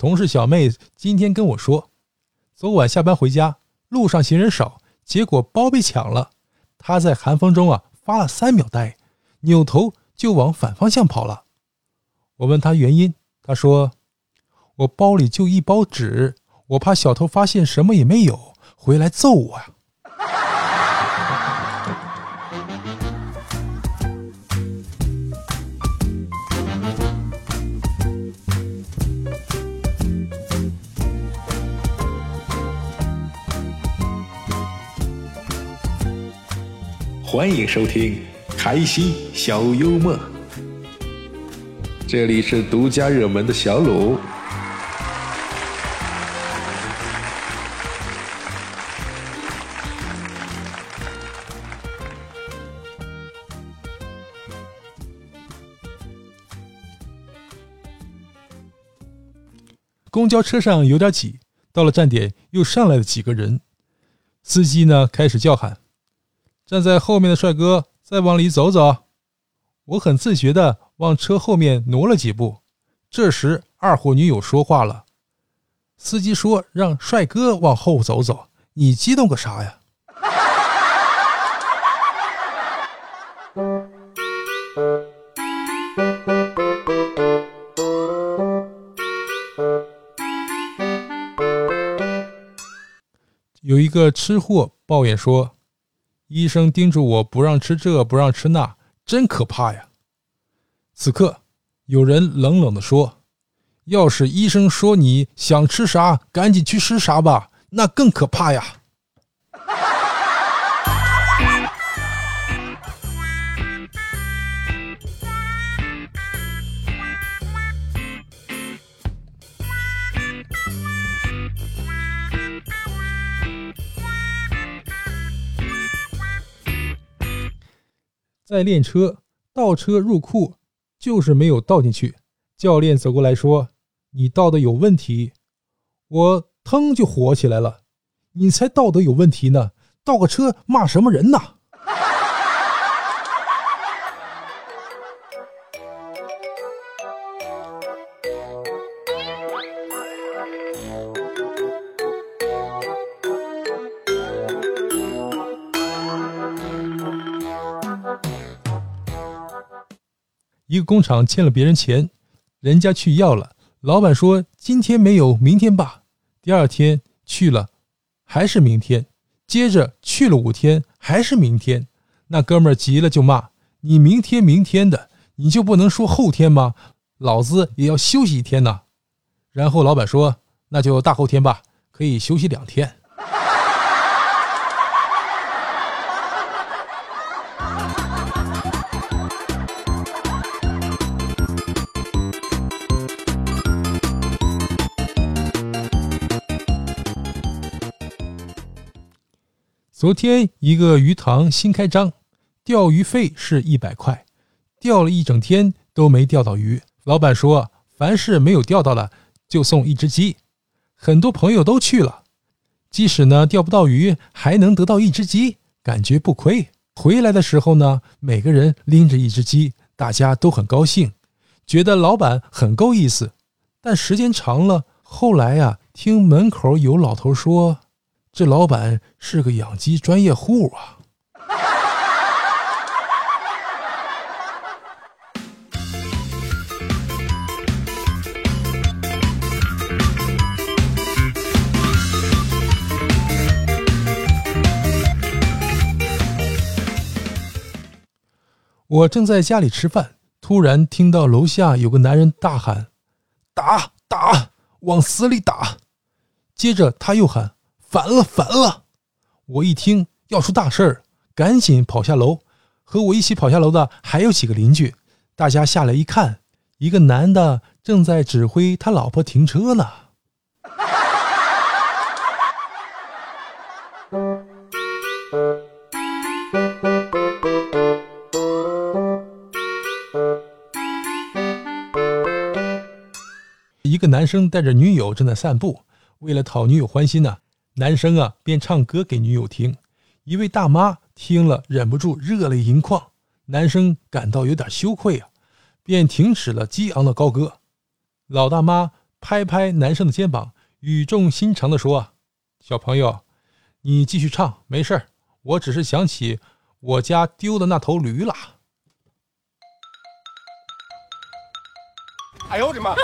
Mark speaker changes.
Speaker 1: 同事小妹今天跟我说，昨晚下班回家，路上行人少，结果包被抢了。她在寒风中啊发了三秒呆，扭头就往反方向跑了。我问她原因，她说：“我包里就一包纸，我怕小偷发现什么也没有，回来揍我呀。”
Speaker 2: 欢迎收听《开心小幽默》，这里是独家热门的小鲁。
Speaker 1: 公交车上有点挤，到了站点又上来了几个人，司机呢开始叫喊。站在后面的帅哥，再往里走走。我很自觉地往车后面挪了几步。这时，二货女友说话了：“司机说让帅哥往后走走，你激动个啥呀？”有一个吃货抱怨说。医生叮嘱我不让吃这，不让吃那，真可怕呀！此刻，有人冷冷地说：“要是医生说你想吃啥，赶紧去吃啥吧，那更可怕呀！”在练车，倒车入库就是没有倒进去。教练走过来说：“你倒的有问题。”我腾就火起来了：“你才倒的有问题呢！倒个车骂什么人呢？”一个工厂欠了别人钱，人家去要了，老板说今天没有，明天吧。第二天去了，还是明天。接着去了五天，还是明天。那哥们儿急了就骂：“你明天明天的，你就不能说后天吗？老子也要休息一天呢。”然后老板说：“那就大后天吧，可以休息两天。”昨天一个鱼塘新开张，钓鱼费是一百块，钓了一整天都没钓到鱼。老板说，凡是没有钓到的，就送一只鸡。很多朋友都去了，即使呢钓不到鱼，还能得到一只鸡，感觉不亏。回来的时候呢，每个人拎着一只鸡，大家都很高兴，觉得老板很够意思。但时间长了，后来呀，听门口有老头说。这老板是个养鸡专业户啊！我正在家里吃饭，突然听到楼下有个男人大喊：“打打，往死里打！”接着他又喊。烦了，烦了！我一听要出大事儿，赶紧跑下楼。和我一起跑下楼的还有几个邻居，大家下来一看，一个男的正在指挥他老婆停车呢。一个男生带着女友正在散步，为了讨女友欢心呢。男生啊便唱歌给女友听，一位大妈听了忍不住热泪盈眶，男生感到有点羞愧啊，便停止了激昂的高歌。老大妈拍拍男生的肩膀，语重心长地说：“小朋友，你继续唱，没事儿，我只是想起我家丢的那头驴了。”
Speaker 2: 哎呦我的妈！